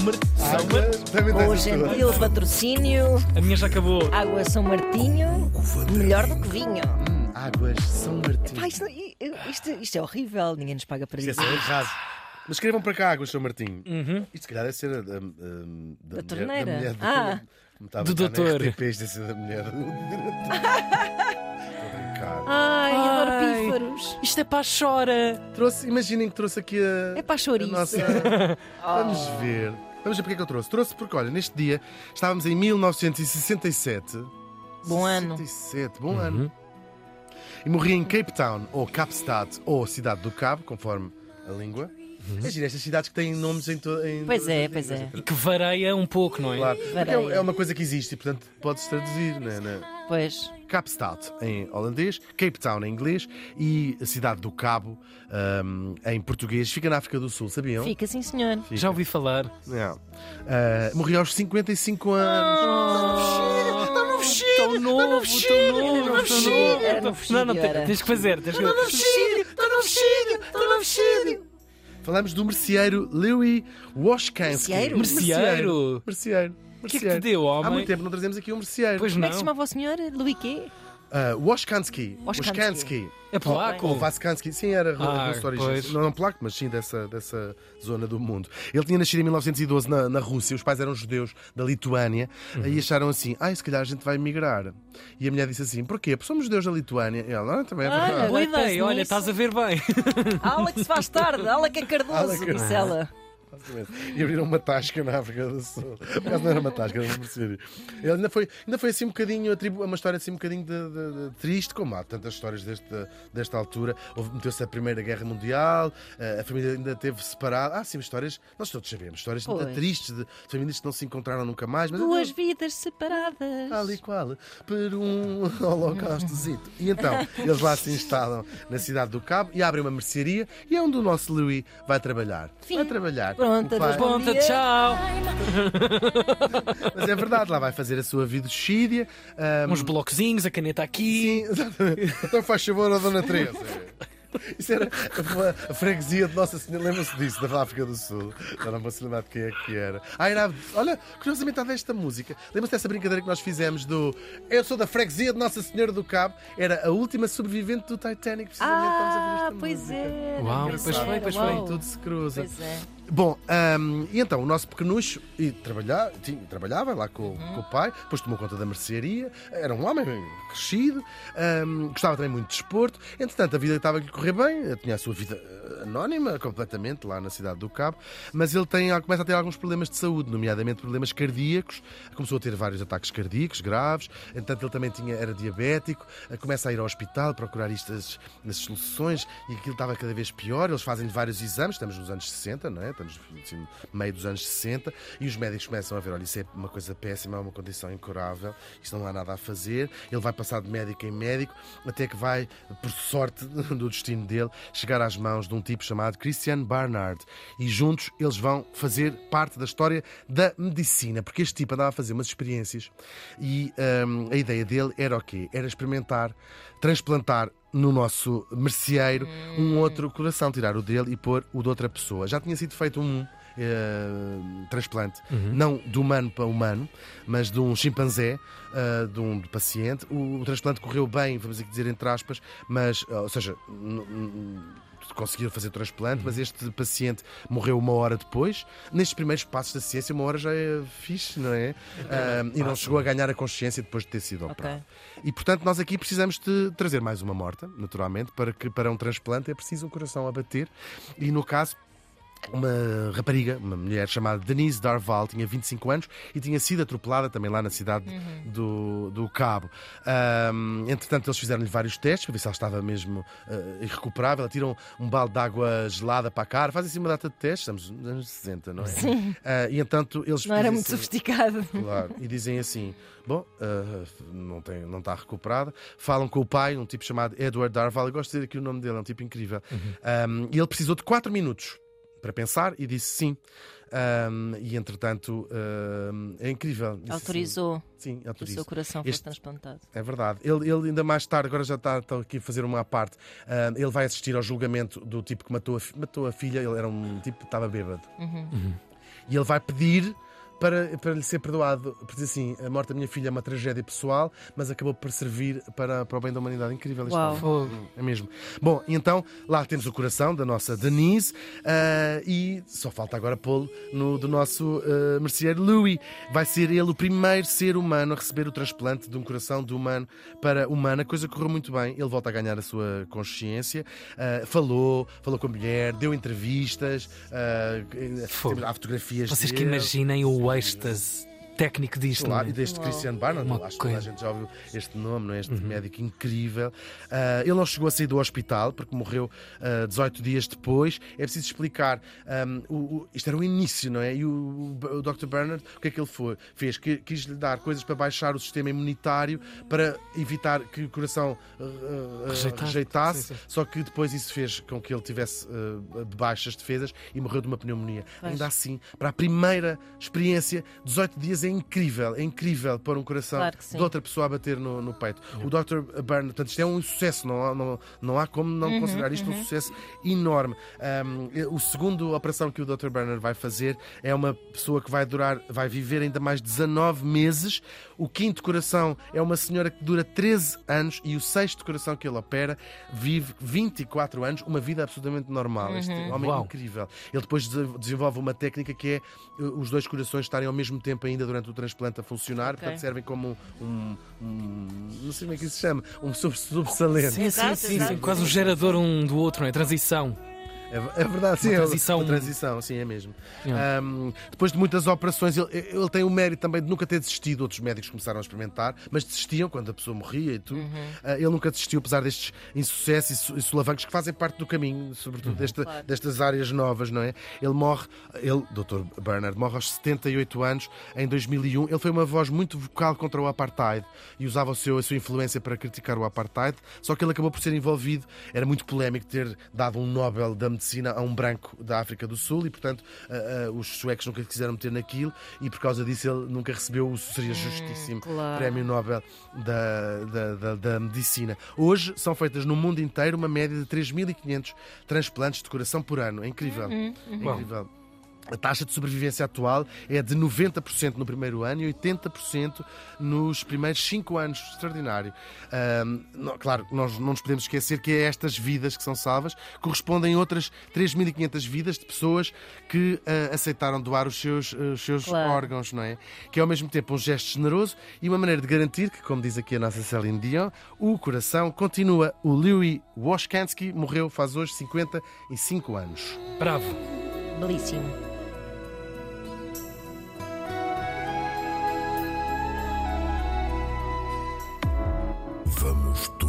São. São Água, Mar... também Com o gentil patrocínio, A minha já acabou. Água São Martinho, melhor do que vinho. Hum, Águas São Martinho. Pá, isto, isto- isto é horrível, ninguém nos paga para Isto é isso. só errado. Mas escrevam para cá Águas São Martinho. Uhum. Isto se calhar deve ser a, a- a- da, mulher, torneira? Da mulher Ah. Do na doutor. RTP, isto deve ser da mulher do a. Ai, adoro Ai. pífaros. Isto é para a chora. Trouxe, imaginem que trouxe aqui a. É para a a chouriça. nossa. Vamos ver. Vamos ver porque é que eu trouxe. Trouxe porque, olha, neste dia estávamos em 1967. Bom ano. 67, bom ano. E morri em Cape Town, ou Capstad, ou Cidade do Cabo, conforme a língua. É giro, estas cidades que têm nomes em, to em Pois é, pois línguas. é. E que vareia um pouco, não é? Claro. Porque é, é uma coisa que existe e, portanto, pode-se traduzir. Né, né? Pois. Capstad em holandês, Cape Town em inglês e a cidade do Cabo hum, em português. Fica na África do Sul, sabiam? Fica sim, senhor. Fica. Já ouvi falar. Não. Ah, morri aos 55 anos. Vestido! Tão novo, tão novo, tão novo. Não, não, tens que fazer. Tens que fazer. Está no vestido! Está no vestido! Falamos do merceeiro Louis Washkansky. Merceeiro? Merceeiro? Merceeiro. O que é que te deu, Há homem? muito tempo não trazemos aqui um merceeiro. Pois Como é que se não. chamava o senhor? Louis quê? Ah, Washkansky. Washkansky. É polaco? Ou sim, era Ah, russo de. Não, não polaco, mas sim dessa, dessa zona do mundo. Ele tinha nascido em 1912 na, na Rússia, os pais eram judeus da Lituânia, e acharam assim: ah, se calhar a gente vai migrar. E a mulher disse assim: porquê? Porque somos judeus da Lituânia. E ela, ah, também é Olha, verdade. Boa Agora penso ideia, olha, estás a ver bem. Ala que se faz tarde, ala que é Cardoso, que- disse ela. E abriram uma tasca na África do Sul. Acaso não era uma tasca, era um merceário. Ele ainda foi, ainda foi assim um bocadinho, atribu- uma história assim um bocadinho de, de- de triste, como há tantas histórias desta, desta altura. Meteu-se a Primeira Guerra Mundial, eh, a família ainda teve separada. Há sim histórias, nós todos sabemos, histórias Pois. tristes de famílias que não se encontraram nunca mais. Mas Duas vidas separadas. Ali qual? Por um holocaustozito. E então, eles lá se instalam na cidade do Cabo e abrem uma mercearia e é onde o nosso Louis vai trabalhar. Fim. Vai trabalhar. Ponta, dia. tchau. Mas é verdade, lá vai fazer a sua vida xídia. ahm, Uns blocozinhos, a caneta aqui. Sim, exatamente. Então faz favor a Dona Teresa. Isso era a, freguesia de Nossa Senhora, lembra-se disso, da África do Sul. Já não vou se lembrar de quem é que era. Ah, era. Olha, curiosamente há desta música. Lembra-se dessa brincadeira que nós fizemos do Eu sou da freguesia de Nossa Senhora do Cabo? Era a última sobrevivente do Titanic, precisamente. Estamos a ver Ah, esta pois música. é. Uau, pois foi, pois foi. Tudo se cruza. Pois é. Bom, ahm, e então o nosso pequenucho e trabalhava, tinha, trabalhava lá com, Uhum. com o pai, depois tomou conta da mercearia, era um homem crescido, ahm, gostava também muito de desporto. Entretanto, a vida estava a lhe correr bem, tinha a sua vida eh, anónima completamente lá na cidade do Cabo, mas ele tem, começa a ter alguns problemas de saúde, nomeadamente problemas cardíacos, começou a ter vários ataques cardíacos graves, entretanto ele também tinha, era diabético, eh, começa a ir ao hospital procurar isto, as, as soluções e aquilo estava cada vez pior. Eles fazem vários exames, estamos nos anos 60, não é? Estamos assim, no meio dos anos 60 e os médicos começam a ver: olha, isso é uma coisa péssima, é uma condição incurável, isto não há nada a fazer. Ele vai passar de médico em médico até que vai, por sorte do destino dele, chegar às mãos de um tipo chamado Christian Barnard e juntos eles vão fazer parte da história da medicina, porque este tipo andava a fazer umas experiências e hum, a ideia dele era o quê? Era experimentar, transplantar no nosso merceeiro um outro coração, tirar o dele e pôr o de outra pessoa. Já tinha sido feito um eh, transplante, não de humano para humano, mas de um chimpanzé, eh, de um paciente. O, o transplante correu bem, vamos dizer entre aspas, mas, eh, ou seja, conseguiram fazer o transplante, mas este paciente morreu uma hora depois. Nestes primeiros passos da ciência, uma hora já é fixe, não é? Ah, e não chegou a ganhar a consciência depois de ter sido operado. E portanto, nós aqui precisamos de trazer mais uma morta, naturalmente, para que para um transplante é preciso um coração a bater. E no caso, uma rapariga, uma mulher chamada Denise Darval, tinha 25 anos e tinha sido atropelada também lá na cidade do, do Cabo. Ahm, entretanto, eles fizeram-lhe vários testes para ver se ela estava mesmo ah, irrecuperável. Tiram um balde de água gelada para a cara, fazem assim uma data de testes, estamos nos anos 60, não é? Sim. Ah, e entanto, eles Não era muito assim- sofisticado. Claro, e dizem assim: bom, ah, não, tem, não está recuperada. Falam com o pai, um tipo chamado Edward Darval. Eu gosto de dizer aqui o nome dele, é um tipo incrível. Um, e ele precisou de 4 minutos para pensar e disse sim. Um, e entretanto, um, é incrível. Disse Autorizou sim, o autorizou. seu coração Este- fosse transplantado. É verdade. Ele, ele ainda mais tarde, agora já está, está aqui a fazer uma à parte, ele vai assistir ao julgamento do tipo que matou a, matou a filha. Ele era um tipo que estava bêbado. E ele vai pedir para, para lhe ser perdoado. Por dizer assim, a morte da minha filha é uma tragédia pessoal, mas acabou por servir para, para o bem da humanidade. Incrível isto. Uau. É mesmo. Bom, e então lá temos o coração da nossa Denise ah, e só falta agora pô-lo no do nosso ah, merceeiro Louis. Vai ser ele o primeiro ser humano a receber o transplante de um coração de humano para humano. A coisa correu muito bem. Ele volta a ganhar a sua consciência. ah, falou, falou com a mulher, deu entrevistas, Fogo. há fotografias Vocês que dele. imaginem o êxtase técnico disto. Claro, não e é? deste Christian Barnard, Uma acho que toda a gente já ouviu este nome, não é? este médico incrível. Ah, ele não chegou a sair do hospital porque morreu ah, 18 dias depois. É preciso explicar. ahm, o- o- isto era o início, não é? E o, o Dr. Bernard, o que é que ele foi, fez? Que, quis-lhe dar coisas para baixar o sistema imunitário para evitar que o coração Rejeitado. rejeitasse. Sim, sim. Só que depois isso fez com que ele tivesse baixas defesas e morreu de uma pneumonia. Pois. Ainda assim, para a primeira experiência, 18 dias é incrível. É incrível pôr um coração Claro de outra pessoa a bater no, no peito. O Dr. Byrne, portanto, isto é um sucesso, não há, não, não há como não Uhum, considerar isto um sucesso enorme. Um, o segundo operação que o Dr. Bernard vai fazer é uma pessoa que vai durar, vai viver ainda mais 19 meses. O quinto coração é uma senhora que dura 13 anos e o sexto coração que ele opera vive 24 anos, uma vida absolutamente normal. Este homem é Uau. incrível. Ele depois de- desenvolve uma técnica que é uh, os dois corações estarem ao mesmo tempo ainda durante o transplante a funcionar, Ok. portanto servem como um, um- não sei como é que isso se chama, um sub subsalente. Sim, sim, sim, sim. Quase o gerador um do outro, não é? Transição. É, é verdade, sim. Uma é transição. Uma transição, sim, é mesmo. Yeah. Ahm, depois de muitas operações, ele, ele tem o mérito também de nunca ter desistido. Outros médicos começaram a experimentar, mas desistiam quando a pessoa morria e tudo. Ah, ele nunca desistiu, apesar destes insucessos e, solavancos que fazem parte do caminho, sobretudo desta- Claro. destas áreas novas, não é? Ele morre, ele, Dr. Bernard, morre aos 78 anos, em 2001. Ele foi uma voz muito vocal contra o apartheid e usava o seu, a sua influência para criticar o apartheid, só que ele acabou por ser envolvido. Era muito polémico ter dado um Nobel da Medicina a um branco da África do Sul e, portanto, ah, ah, os suecos nunca quiseram meter naquilo e, por causa disso, ele nunca recebeu o seria justíssimo claro. Prémio Nobel da, da, da, da Medicina. Hoje são feitas no mundo inteiro uma média de 3.500 transplantes de coração por ano. É incrível. É incrível. A taxa de sobrevivência atual é de 90% no primeiro ano e 80% nos primeiros 5 anos. Extraordinário. Ahm, não- claro, nós não nos podemos esquecer que é estas vidas que são salvas correspondem a outras 3.500 vidas de pessoas que ah, aceitaram doar os seus, ah, os seus Claro. órgãos, não é? Que é ao mesmo tempo um gesto generoso e uma maneira de garantir que, como diz aqui a nossa Celine Dion, o coração continua. O Louis Washkansky morreu faz hoje 55 anos. Bravo. Belíssimo. Vamos todos